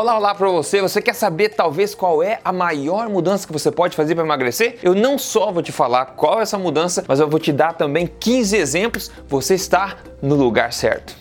Olá, olá para você. Você quer saber talvez qual é a maior mudança que você pode fazer para emagrecer? Eu não só vou te falar qual é essa mudança, mas eu vou te dar também 15 exemplos. Você está no lugar certo.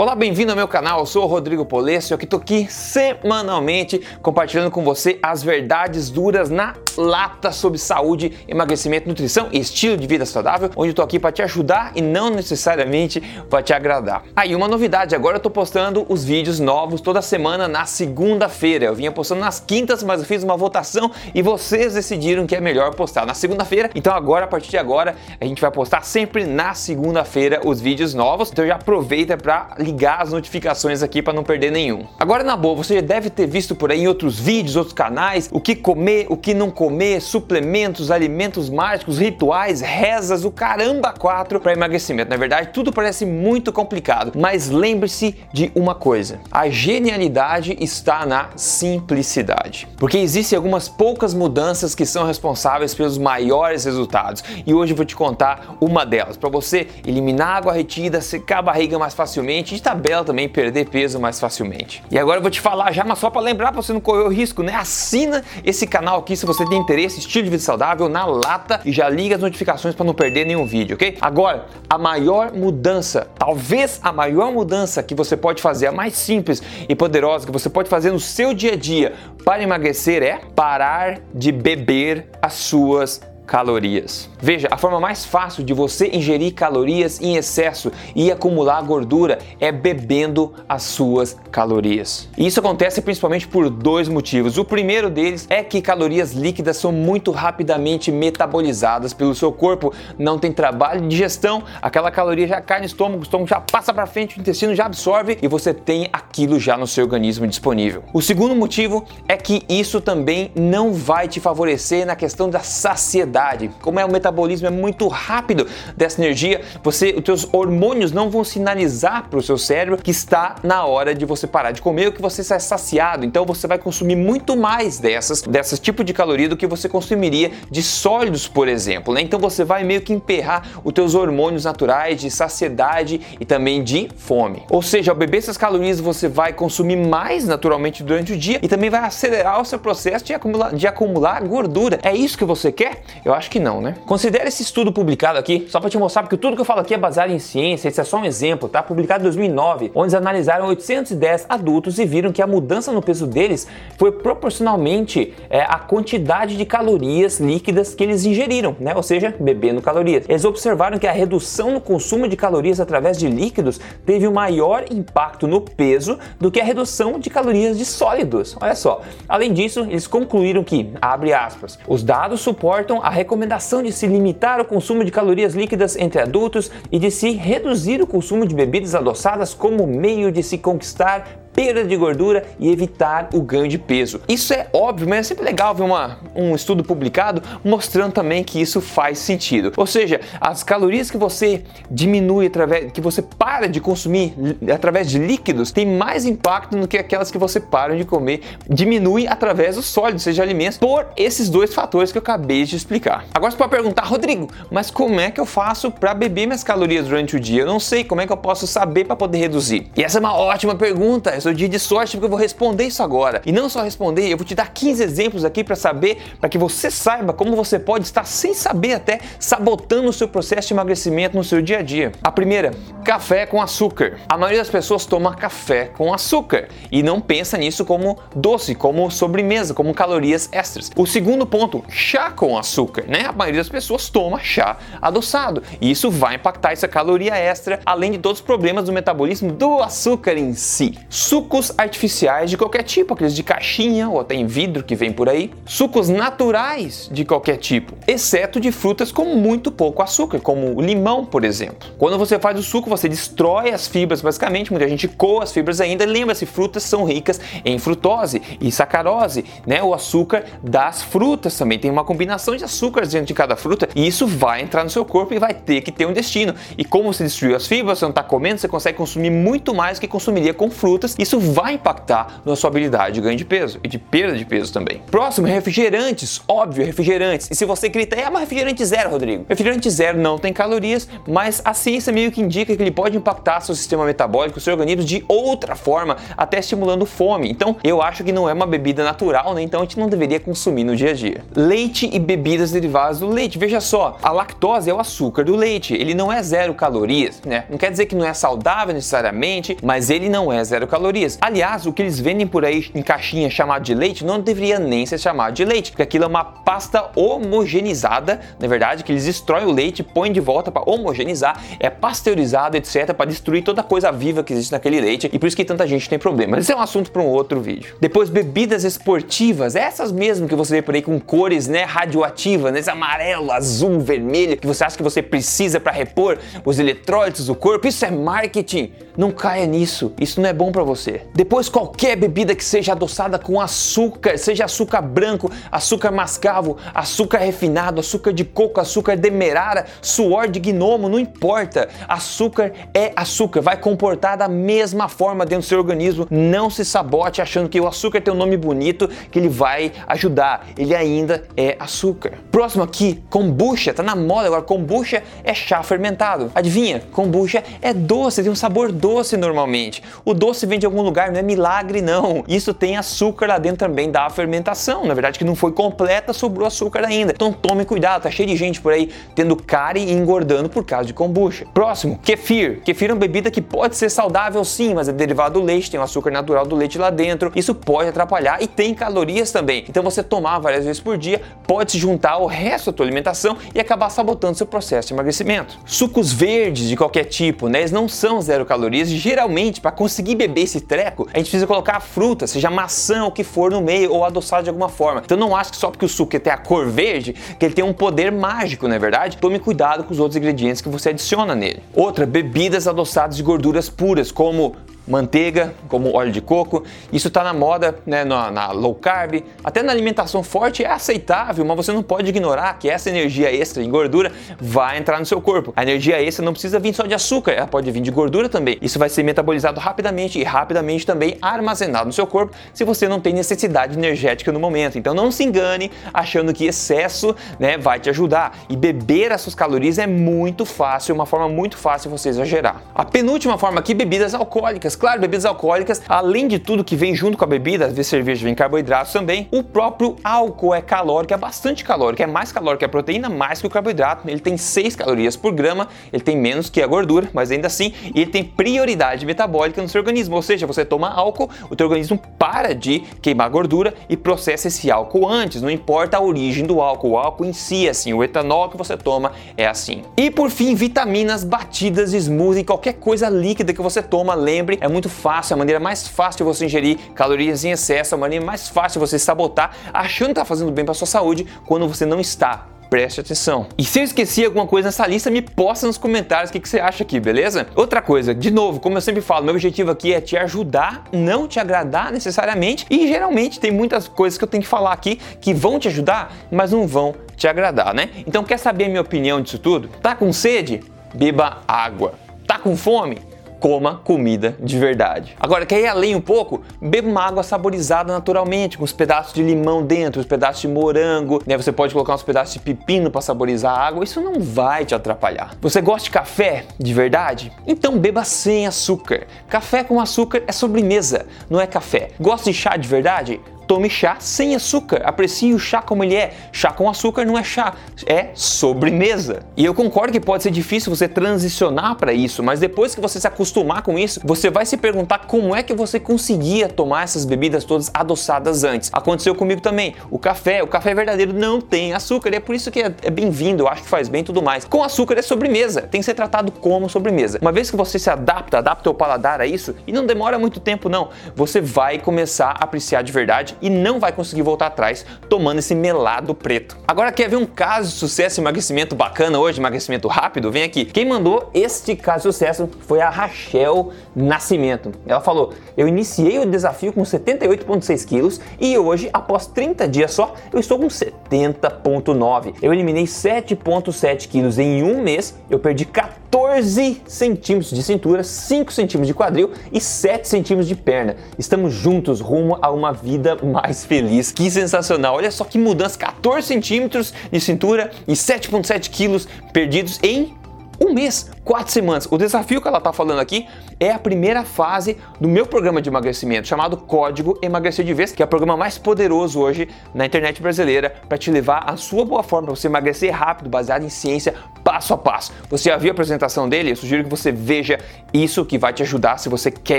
Olá, bem-vindo ao meu canal. Eu sou o Rodrigo Polesso e eu estou aqui semanalmente compartilhando com você as verdades duras na lata sobre saúde, emagrecimento, nutrição e estilo de vida saudável, onde eu tô aqui para te ajudar e não necessariamente para te agradar. Aí, ah, uma novidade, agora eu tô postando os vídeos novos toda semana na segunda-feira. Eu vinha postando nas quintas, mas eu fiz uma votação e vocês decidiram que é melhor postar na segunda-feira. Então agora, a partir de agora, a gente vai postar sempre na segunda-feira os vídeos novos. Então já aproveita para ligar as notificações aqui para não perder nenhum. Agora na boa, você já deve ter visto por aí em outros vídeos, outros canais, o que comer, o que não comer, suplementos, alimentos mágicos, rituais, rezas, o caramba quatro para emagrecimento. Na verdade, tudo parece muito complicado, mas lembre-se de uma coisa: a genialidade está na simplicidade. Porque existem algumas poucas mudanças que são responsáveis pelos maiores resultados. E hoje eu vou te contar uma delas, para você eliminar água retida, secar a barriga mais facilmente, de tabela também perder peso mais facilmente. E agora eu vou te falar já, mas só para lembrar para você não correr o risco, né? Assina esse canal aqui se você tem interesse, estilo de vida saudável na lata e já liga as notificações para não perder nenhum vídeo, ok? Agora, a maior mudança, talvez a maior mudança que você pode fazer, a mais simples e poderosa que você pode fazer no seu dia a dia para emagrecer é parar de beber as suas calorias. Veja, a forma mais fácil de você ingerir calorias em excesso e acumular gordura é bebendo as suas calorias. E isso acontece principalmente por dois motivos. O primeiro deles é que calorias líquidas são muito rapidamente metabolizadas pelo seu corpo, não tem trabalho de digestão, aquela caloria já cai no estômago, o estômago já passa para frente, o intestino já absorve e você tem aquilo já no seu organismo disponível. O segundo motivo é que isso também não vai te favorecer na questão da saciedade como é o metabolismo é muito rápido dessa energia, você, os teus hormônios não vão sinalizar para o seu cérebro que está na hora de você parar de comer ou que você está saciado. Então você vai consumir muito mais dessas, dessas tipo de caloria do que você consumiria de sólidos, por exemplo. Né? Então você vai meio que emperrar os teus hormônios naturais de saciedade e também de fome. Ou seja, ao beber essas calorias você vai consumir mais naturalmente durante o dia e também vai acelerar o seu processo de acumular, de acumular gordura. É isso que você quer? Eu acho que não, né? Considere esse estudo publicado aqui, só para te mostrar, porque tudo que eu falo aqui é baseado em ciência, esse é só um exemplo, tá? Publicado em 2009, onde eles analisaram 810 adultos e viram que a mudança no peso deles foi proporcionalmente é, à quantidade de calorias líquidas que eles ingeriram, né? Ou seja, bebendo calorias. Eles observaram que a redução no consumo de calorias através de líquidos teve um maior impacto no peso do que a redução de calorias de sólidos. Olha só. Além disso, eles concluíram que, abre aspas, os dados suportam a recomendação de se limitar o consumo de calorias líquidas entre adultos e de se reduzir o consumo de bebidas adoçadas como meio de se conquistar perda de gordura e evitar o ganho de peso. Isso é óbvio, mas é sempre legal ver uma, um estudo publicado mostrando também que isso faz sentido. Ou seja, as calorias que você diminui através, que você para de consumir através de líquidos, tem mais impacto do que aquelas que você para de comer, diminui através dos sólidos, seja alimentos, por esses dois fatores que eu acabei de explicar. Agora você pode perguntar, Rodrigo, mas como é que eu faço para beber minhas calorias durante o dia? Eu não sei como é que eu posso saber para poder reduzir. E essa é uma ótima pergunta é seu dia de sorte porque eu vou responder isso agora. E não só responder, eu vou te dar 15 exemplos aqui para saber, para que você saiba como você pode estar sem saber até sabotando o seu processo de emagrecimento no seu dia a dia. A primeira, café com açúcar. A maioria das pessoas toma café com açúcar e não pensa nisso como doce, como sobremesa, como calorias extras. O segundo ponto, chá com açúcar, né? A maioria das pessoas toma chá adoçado e isso vai impactar essa caloria extra, além de todos os problemas do metabolismo do açúcar em si sucos artificiais de qualquer tipo, aqueles de caixinha ou até em vidro que vem por aí, sucos naturais de qualquer tipo, exceto de frutas com muito pouco açúcar, como limão, por exemplo. Quando você faz o suco, você destrói as fibras, basicamente, muita gente coa as fibras ainda. Lembra-se, frutas são ricas em frutose e sacarose, né? O açúcar das frutas também tem uma combinação de açúcares dentro de cada fruta e isso vai entrar no seu corpo e vai ter que ter um destino. E como você destruiu as fibras, você não está comendo, você consegue consumir muito mais do que consumiria com frutas isso vai impactar na sua habilidade de ganho de peso e de perda de peso também. Próximo, refrigerantes. Óbvio, refrigerantes. E se você grita, é, mas refrigerante zero, Rodrigo. Refrigerante zero não tem calorias, mas a ciência meio que indica que ele pode impactar seu sistema metabólico, seu organismo de outra forma, até estimulando fome. Então, eu acho que não é uma bebida natural, né? Então a gente não deveria consumir no dia a dia. Leite e bebidas derivadas do leite. Veja só, a lactose é o açúcar do leite. Ele não é zero calorias, né? Não quer dizer que não é saudável necessariamente, mas ele não é zero calorias. Aliás, o que eles vendem por aí em caixinha chamado de leite não deveria nem ser chamado de leite, porque aquilo é uma pasta homogeneizada, na verdade, que eles destroem o leite, põem de volta para homogeneizar, é pasteurizado, etc, para destruir toda coisa viva que existe naquele leite e por isso que tanta gente tem problema. Mas esse é um assunto para um outro vídeo. Depois, bebidas esportivas, essas mesmo que você vê por aí com cores, né, radioativas, né, amarelo, azul, vermelho, que você acha que você precisa para repor os eletrólitos do corpo, isso é marketing. Não caia nisso, isso não é bom para você. Depois, qualquer bebida que seja adoçada com açúcar, seja açúcar branco, açúcar mascavo, açúcar refinado, açúcar de coco, açúcar demerara, suor de gnomo, não importa. Açúcar é açúcar, vai comportar da mesma forma dentro do seu organismo. Não se sabote achando que o açúcar tem um nome bonito, que ele vai ajudar. Ele ainda é açúcar. Próximo aqui, kombucha, tá na moda agora. Kombucha é chá fermentado. Adivinha? Kombucha é doce, tem um sabor doce normalmente. O doce vem algum lugar, não é milagre não. Isso tem açúcar lá dentro também da fermentação. Na verdade que não foi completa, sobrou açúcar ainda. Então tome cuidado, tá cheio de gente por aí tendo cárie e engordando por causa de kombucha. Próximo, kefir. Kefir é uma bebida que pode ser saudável sim, mas é derivado do leite, tem o açúcar natural do leite lá dentro. Isso pode atrapalhar e tem calorias também. Então você tomar várias vezes por dia pode se juntar ao resto da tua alimentação e acabar sabotando seu processo de emagrecimento. Sucos verdes de qualquer tipo, né? Eles não são zero calorias geralmente para conseguir beber esse treco, a gente precisa colocar a fruta, seja maçã o que for no meio ou adoçado de alguma forma. Então não acho que só porque o suco tem a cor verde que ele tem um poder mágico, não é verdade? Tome cuidado com os outros ingredientes que você adiciona nele. Outra, bebidas adoçadas de gorduras puras, como manteiga, como óleo de coco. Isso está na moda, né, na, na, low carb, até na alimentação forte é aceitável, mas você não pode ignorar que essa energia extra em gordura vai entrar no seu corpo. A energia extra não precisa vir só de açúcar, ela pode vir de gordura também. Isso vai ser metabolizado rapidamente e rapidamente também armazenado no seu corpo se você não tem necessidade energética no momento. Então não se engane achando que excesso né, vai te ajudar. E beber as suas calorias é muito fácil, uma forma muito fácil você exagerar. A penúltima forma aqui, bebidas alcoólicas claro, bebidas alcoólicas, além de tudo que vem junto com a bebida, às vezes cerveja vem carboidratos também, o próprio álcool é calórico, é bastante calórico, é mais calórico que a proteína, mais que o carboidrato. Ele tem 6 calorias por grama, ele tem menos que a gordura, mas ainda assim, ele tem prioridade metabólica no seu organismo, ou seja, você toma álcool, o teu organismo para de queimar gordura e processa esse álcool antes, não importa a origem do álcool, o álcool em si é assim, o etanol que você toma é assim. E por fim, vitaminas batidas, smoothie, qualquer coisa líquida que você toma, lembre, é muito fácil, a maneira mais fácil de você ingerir calorias em excesso, a maneira mais fácil de você sabotar achando que está fazendo bem para sua saúde quando você não está preste atenção. E se eu esqueci alguma coisa nessa lista, me posta nos comentários o que, que, você acha aqui, beleza? Outra coisa, de novo, como eu sempre falo, meu objetivo aqui é te ajudar, não te agradar necessariamente. E geralmente tem muitas coisas que eu tenho que falar aqui que vão te ajudar, mas não vão te agradar, né? Então quer saber a minha opinião disso tudo? Tá com sede? Beba água. Tá com fome? Coma comida de verdade. Agora, quer ir além um pouco? Beba uma água saborizada naturalmente, com os pedaços de limão dentro, os pedaços de morango, né? Você pode colocar uns pedaços de pepino para saborizar a água, isso não vai te atrapalhar. Você gosta de café de verdade? Então beba sem açúcar. Café com açúcar é sobremesa, não é café. Gosta de chá de verdade? Tome chá sem açúcar. Aprecie o chá como ele é. Chá com açúcar não é chá, é sobremesa. E eu concordo que pode ser difícil você transicionar para isso, mas depois que você se acostumar com isso, você vai se perguntar como é que você conseguia tomar essas bebidas todas adoçadas antes. Aconteceu comigo também. O café, o café verdadeiro não tem açúcar, e é por isso que é, é bem-vindo, eu acho que faz bem tudo mais. Com açúcar é sobremesa, tem que ser tratado como sobremesa. Uma vez que você se adapta, adapta o paladar a isso, e não demora muito tempo não, você vai começar a apreciar de verdade e não vai conseguir voltar atrás tomando esse melado preto. Agora quer ver um caso de sucesso emagrecimento bacana hoje, emagrecimento rápido? Vem aqui. Quem mandou este caso de sucesso foi a Rachel Nascimento. Ela falou: "Eu iniciei o desafio com 78.6 quilos e hoje, após 30 dias só, eu estou com 70.9. Eu eliminei 7.7 quilos em um mês, eu perdi 14 centímetros de cintura, 5 centímetros de quadril e 7 centímetros de perna. Estamos juntos rumo a uma vida mais feliz. Que sensacional! Olha só que mudança: 14 centímetros de cintura e 7,7 quilos perdidos em um mês, quatro semanas. O desafio que ela está falando aqui é a primeira fase do meu programa de emagrecimento, chamado Código Emagrecer de Vez, que é o programa mais poderoso hoje na internet brasileira para te levar à sua boa forma, para você emagrecer rápido, baseado em ciência, passo a passo. Você já viu a apresentação dele? Eu sugiro que você veja isso que vai te ajudar se você quer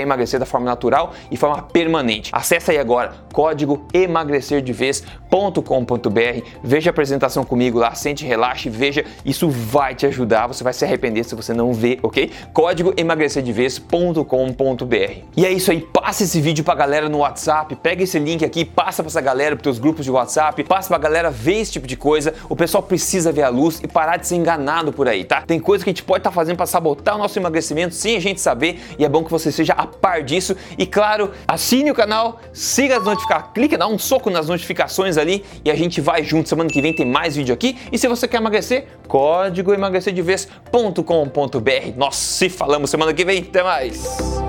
emagrecer da forma natural e forma permanente. Acesse aí agora código emagrecerdevez.com.br, veja a apresentação comigo lá, sente, relaxe, veja, isso vai te ajudar, você vai se arrepender se você não vê, ok? Código emagrecerdevez.com.br. E é isso aí, passa esse vídeo pra galera no WhatsApp, pega esse link aqui, passa pra essa galera, pros teus grupos de WhatsApp, passa pra galera ver esse tipo de coisa. O pessoal precisa ver a luz e parar de ser enganado por aí, tá? Tem coisa que a gente pode estar tá fazendo para sabotar o nosso emagrecimento sem a gente saber e é bom que você seja a par disso. E claro, assine o canal, siga as notificações, clique, dá um soco nas notificações ali e a gente vai junto. Semana que vem tem mais vídeo aqui. E se você quer emagrecer, código emagrecerdevez.com.br. Nós se falamos semana que vem. Até mais! Nice.